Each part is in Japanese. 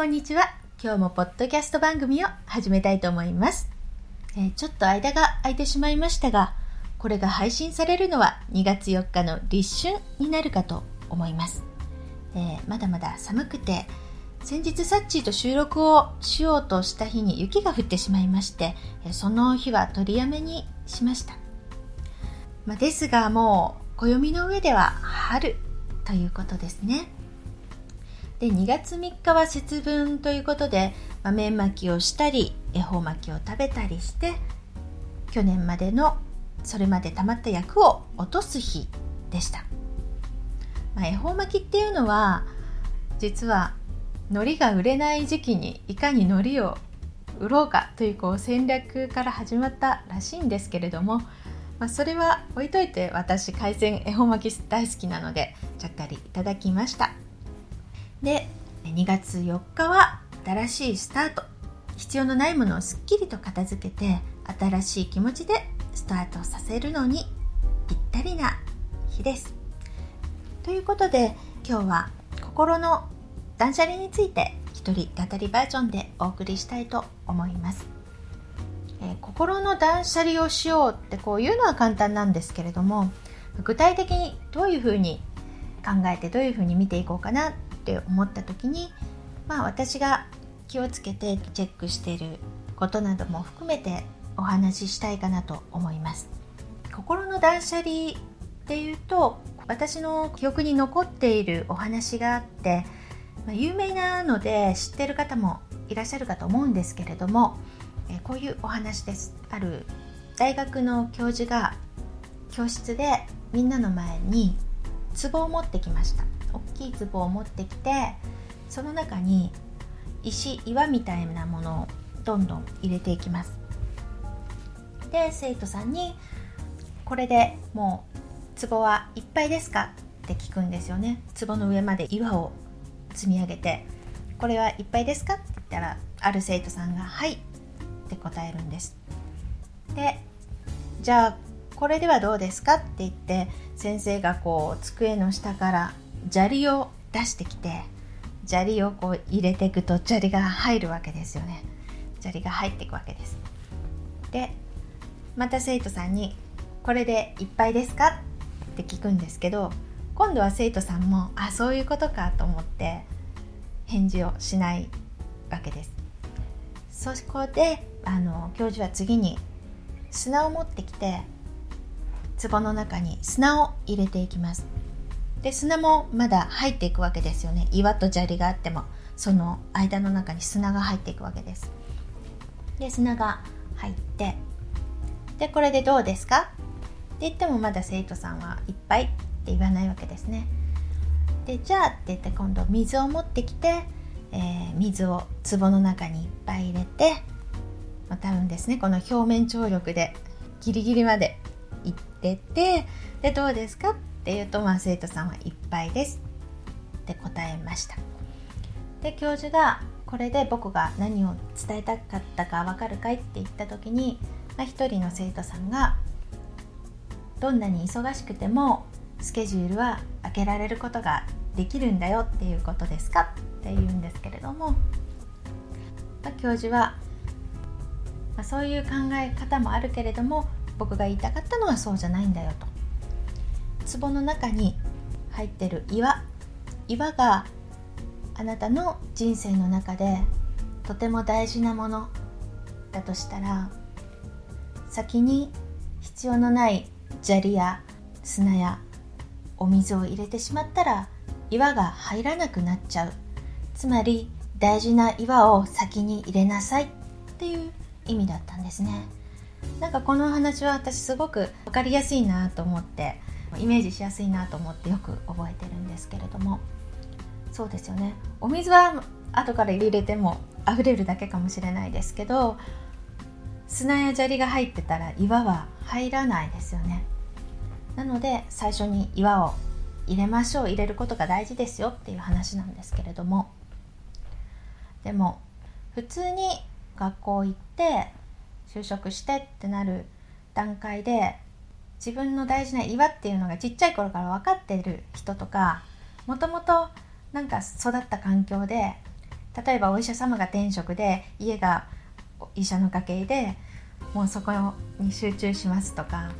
こんにちは。今日もポッドキャスト番組を始めたいと思います。えーちょっと間が空いてしまいましたが、これが配信されるのは2月4日の立春になるかと思います。えーまだまだ寒くて、先日サッチーと収録をしようとした日に雪が降ってしまいまして、その日は取りやめにしました。まあ、ですがもう暦の上では春ということですね。で2月3日は節分ということで豆まきをしたり恵方巻きを食べたりして去年までのそれまで溜まった役を落とす日でした、まあ、恵方巻きっていうのは実は海苔が売れない時期にいかに海苔を売ろうかというこう戦略から始まったらしいんですけれども、まあ、それは置いといて私海鮮恵方巻き大好きなのでちゃっかりいただきました。で2月4日は新しいスタート。必要のないものをすっきりと片付けて新しい気持ちでスタートさせるのにぴったりな日です。ということで今日は心の断捨離について一人語りバージョンでお送りしたいと思います、えー心の断捨離をしようってこういうのは簡単なんですけれども具体的にどういうふうに考えてどういうふうに見ていこうかなって思った時にまあ私が気をつけてチェックしていることなども含めてお話ししたいかなと思います。心の断捨離っていうと私の記憶に残っているお話があって、まあ有名なので知ってる方もいらっしゃるかと思うんですけれどもえこういうお話です。ある大学の教授が教室でみんなの前に壺を持ってきました。大きい壺を持ってきてその中に石岩みたいなものをどんどん入れていきますで生徒さんに「これでもう壺はいっぱいですか?」って聞くんですよね壺の上まで岩を積み上げて「これはいっぱいですか?」って言ったらある生徒さんが「はい」って答えるんですでじゃあこれではどうですか？って言って先生がこう机の下から砂利を出してきて砂利をこう入れていくと砂利が入るわけですよね。砂利が入っていくわけです。でまた生徒さんに「これでいっぱいですか?」って聞くんですけど今度は生徒さんも「あそういうことか」と思って返事をしないわけです。そこであの教授は次に砂を持ってきて壺の中に砂を入れていきます。で砂もまだ入っていくわけですよね。岩と砂利があってもその間の中に砂が入っていくわけです。で砂が入ってでこれでどうですか？って言ってもまだ生徒さんはいっぱいって言わないわけですね。でじゃあって言って今度水を持ってきて、えー水を壺の中にいっぱい入れてまあ多分ですねこの表面張力でギリギリまでいっててでどうですか？ってって言うと、まあ、生徒さんはいっぱいです。って答えました。で教授がこれで僕が何を伝えたかったかわかるかいって言った時に、まあ、一人の生徒さんがどんなに忙しくてもスケジュールは開けられることができるんだよっていうことですか？って言うんですけれども、まあ教授は、まあそういう考え方もあるけれども僕が言いたかったのはそうじゃないんだよと。壺の中に入ってる岩。岩があなたの人生の中でとても大事なものだとしたら先に必要のない砂利や砂やお水を入れてしまったら岩が入らなくなっちゃう。つまり大事な岩を先に入れなさいっていう意味だったんですね。なんかこのお話は私すごく分かりやすいなと思って。イメージしやすいなと思ってよく覚えてるんですけれども。そうですよね。お水は後から入れても溢れるだけかもしれないですけど砂や砂利が入ってたら岩は入らないですよね。なので最初に岩を入れましょう。入れることが大事ですよっていう話なんですけれども。でも普通に学校行って就職してってなる段階で自分の大事な岩っていうのがちっちゃい頃から分かってる人とかもともとなんか育った環境で例えばお医者様が転職で家が医者の家系でもうそこに集中しますとか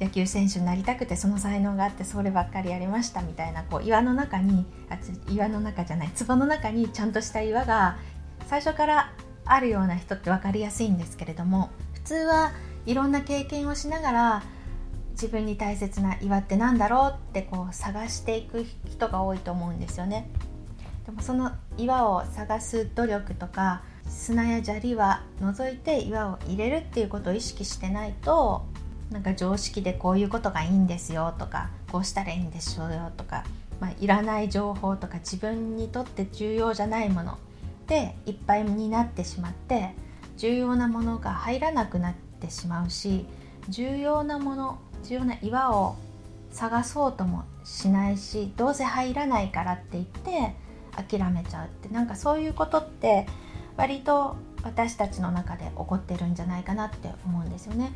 野球選手になりたくてその才能があってそればっかりやりましたみたいなこう岩の中にあ岩の中じゃない壺の中にちゃんとした岩が最初からあるような人って分かりやすいんですけれども普通はいろんな経験をしながら自分に大切な岩って何だろうってこう探していく人が多いと思うんですよね。でもその岩を探す努力とか砂や砂利は除いて岩を入れるっていうことを意識してないとなんか常識でこういうことがいいんですよとかこうしたらいいんでしょうよとか、まあ、いらない情報とか自分にとって重要じゃないものでいっぱいになってしまって重要なものが入らなくなってしまうし重要なもの重要な岩を探そうともしないしどうせ入らないからって言って諦めちゃうってなんかそういうことって割と私たちの中で起こってるんじゃないかなって思うんですよね。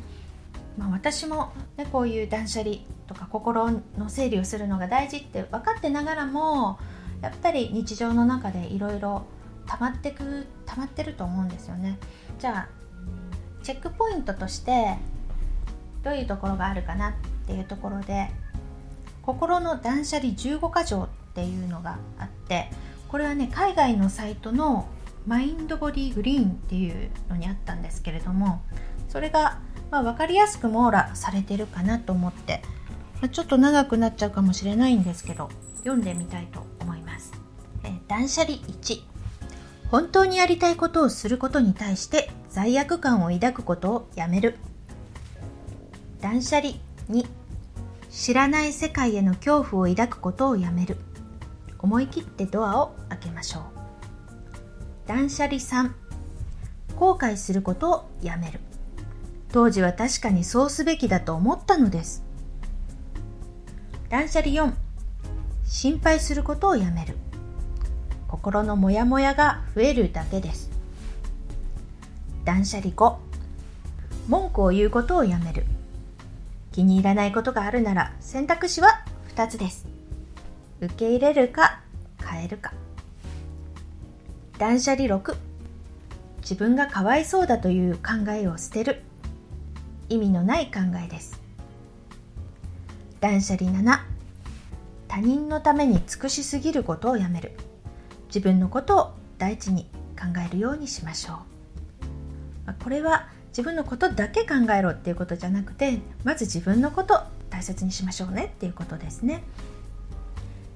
まあ、私も、ね、こういう断捨離とか心の整理をするのが大事って分かってながらもやっぱり日常の中でいろいろ溜まってく溜まってると思うんですよね。じゃあチェックポイントとしてどういうところがあるかなっていうところで心の断捨離15箇条っていうのがあってこれはね海外のサイトのマインドボディグリーンっていうのにあったんですけれどもそれが、まあ、分かりやすく網羅されてるかなと思って、まあ、ちょっと長くなっちゃうかもしれないんですけど読んでみたいと思います、えー、断捨離1本当にやりたいことをすることに対して罪悪感を抱くことをやめる。断捨離2知らない世界への恐怖を抱くことをやめる。思い切ってドアを開けましょう。断捨離3後悔することをやめる。当時は確かにそうすべきだと思ったのです。断捨離4心配することをやめる。心のモヤモヤが増えるだけです。断捨離5文句を言うことをやめる。気に入らないことがあるなら選択肢は2つです。受け入れるか変えるか。断捨離6自分がかわいそうだという考えを捨てる意味のない考えです。断捨離7他人のために尽くしすぎることをやめる自分のことを第一に考えるようにしましょうこれは自分のことだけ考えろっていうことじゃなくてまず自分のこと大切にしましょうねっていうことですね。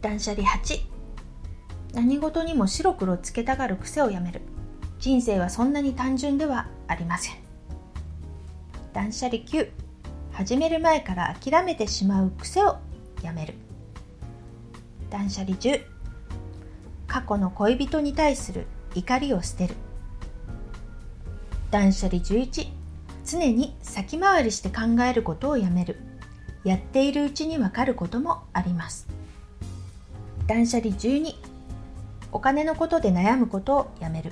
断捨離8何事にも白黒つけたがる癖をやめる。人生はそんなに単純ではありません。断捨離9始める前から諦めてしまう癖をやめる。断捨離10過去の恋人に対する怒りを捨てる。断捨離11常に先回りして考えることをやめる。やっているうちにわかることもあります。断捨離12お金のことで悩むことをやめる。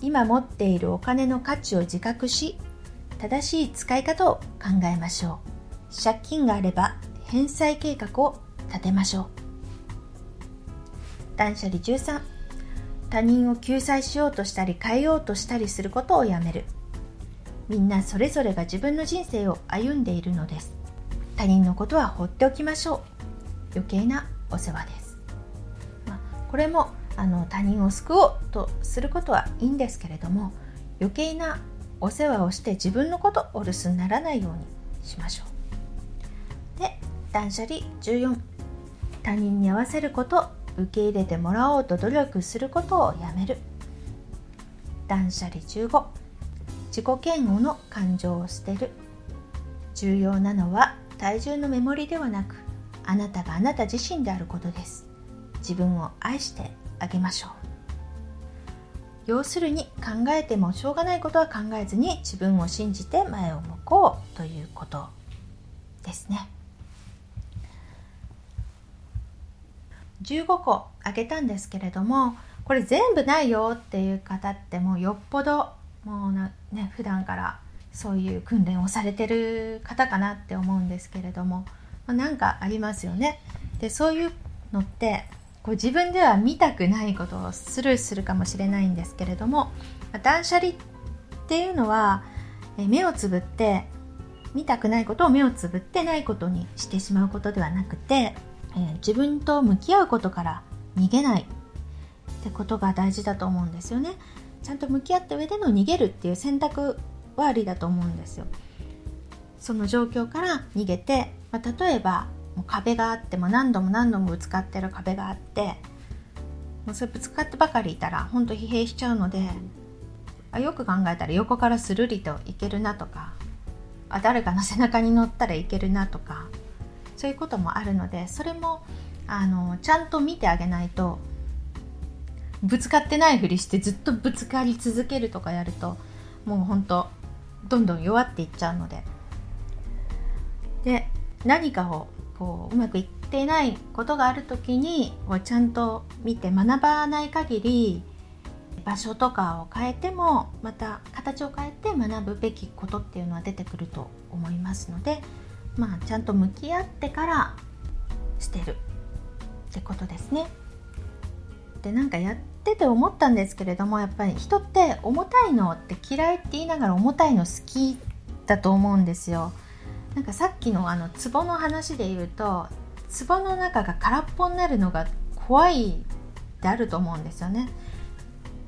今持っているお金の価値を自覚し正しい使い方を考えましょう。借金があれば返済計画を立てましょう。断捨離13他人を救済しようとしたり変えようとしたりすることをやめる。みんなそれぞれが自分の人生を歩んでいるのです。他人のことは放っておきましょう。余計なお世話です、まあ、これもあの他人を救おうとすることはいいんですけれども余計なお世話をして自分のことお留守にならないようにしましょう。で断捨離14他人に合わせること受け入れてもらおうと努力することをやめる。断捨離15自己嫌悪の感情を捨てる。重要なのは体重のメモリではなくあなたがあなた自身であることです。自分を愛してあげましょう。要するに考えてもしょうがないことは考えずに自分を信じて前を向こうということですね。15個あげたんですけれどもこれ全部ないよっていう方ってもうよっぽどもうな、ね、普段からそういう訓練をされてる方かなって思うんですけれども、まあ、なんかありますよね。でそういうのってこう自分では見たくないことをスルーするかもしれないんですけれども断捨離っていうのは目をつぶって見たくないことを目をつぶってないことにしてしまうことではなくて、えー、自分と向き合うことから逃げないってことが大事だと思うんですよね。ちゃんと向き合った上での逃げるっていう選択はありだと思うんですよ。その状況から逃げて、まあ、例えばもう壁があっても何度も何度もぶつかってる壁があってもうそれぶつかってばかりいたら本当疲弊しちゃうのであよく考えたら横からスルリといけるなとかあ誰かの背中に乗ったらいけるなとかそういうこともあるのでそれもあのちゃんと見てあげないとぶつかってないふりしてずっとぶつかり続けるとかやるともうほんとどんどん弱っていっちゃうので。で何かをこううまくいっていないことがある時にこうちゃんと見て学ばない限り場所とかを変えてもまた形を変えて学ぶべきことっていうのは出てくると思いますので、まあ、ちゃんと向き合ってからしてるってことですね。でなんかやってて思ったんですけれどもやっぱり人って重たいのって嫌いって言いながら重たいの好きだと思うんですよ。なんかさっきのあの壺の話で言うと壺の中が空っぽになるのが怖いであると思うんですよね。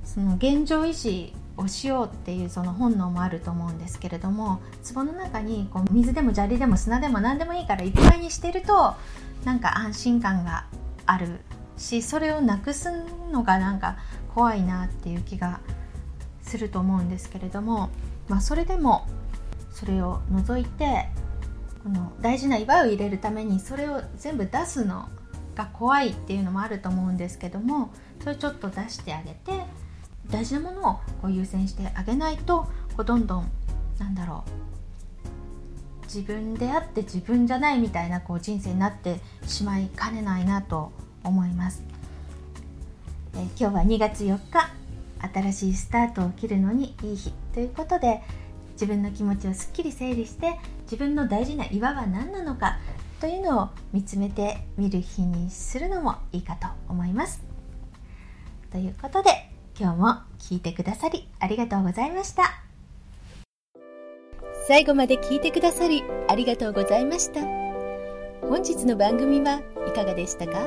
その現状維持をしようっていうその本能もあると思うんですけれども壺の中にこう水でも砂利でも砂でも何でもいいからいっぱいにしてるとなんか安心感があるしそれをなくすのがなんか怖いなっていう気がすると思うんですけれども、まあ、それでもそれを除いてこの大事な祝いを入れるためにそれを全部出すのが怖いっていうのもあると思うんですけどもそれちょっと出してあげて大事なものをこう優先してあげないとこうどんどんなんだろう自分であって自分じゃないみたいなこう人生になってしまいかねないなと思います、えー、今日は2月4日新しいスタートを切るのにいい日ということで自分の気持ちをすっきり整理して自分の大事な岩は何なのかというのを見つめてみる日にするのもいいかと思います。ということで今日も聞いてくださりありがとうございました。最後まで聞いてくださりありがとうございました。本日の番組はいかがでしたか？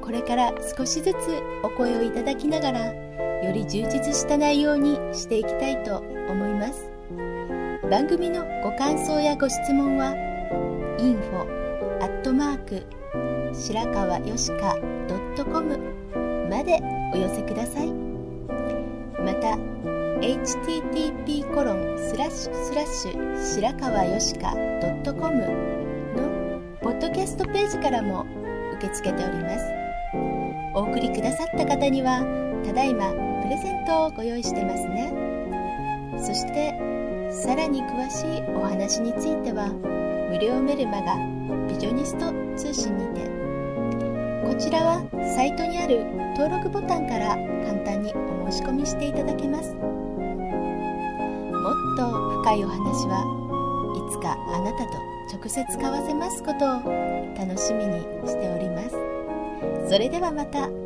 これから少しずつお声をいただきながらより充実した内容にしていきたいと思います番組のご感想やご質問は info 白川よしか .com までお寄せください。また http コロンスラッシュスラッシュ白川よしか .com のポッドキャストページからも受け付けております。お送りくださった方にはただいまプレゼントをご用意してますね。そしてさらに詳しいお話については無料メルマガビジョニスト通信にてこちらはサイトにある登録ボタンから簡単にお申し込みしていただけますもっと深いお話はいつかあなたと直接交わせますことを楽しみにしておりますそれではまた。